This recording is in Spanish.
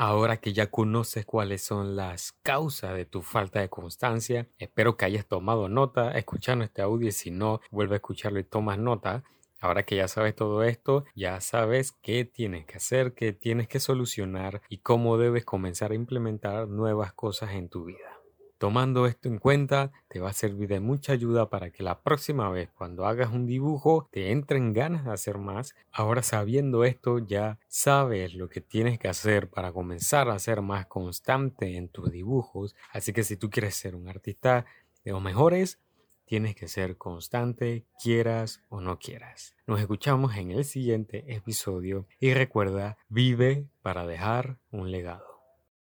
Ahora que ya conoces cuáles son las causas de tu falta de constancia, espero que hayas tomado nota escuchando este audio y si no, vuelve a escucharlo y tomas nota. Ahora que ya sabes todo esto, ya sabes qué tienes que hacer, qué tienes que solucionar y cómo debes comenzar a implementar nuevas cosas en tu vida. Tomando esto en cuenta, te va a servir de mucha ayuda para que la próxima vez cuando hagas un dibujo te entren ganas de hacer más. Ahora sabiendo esto ya sabes lo que tienes que hacer para comenzar a ser más constante en tus dibujos. Así que si tú quieres ser un artista de los mejores, tienes que ser constante, quieras o no quieras. Nos escuchamos en el siguiente episodio y recuerda, vive para dejar un legado.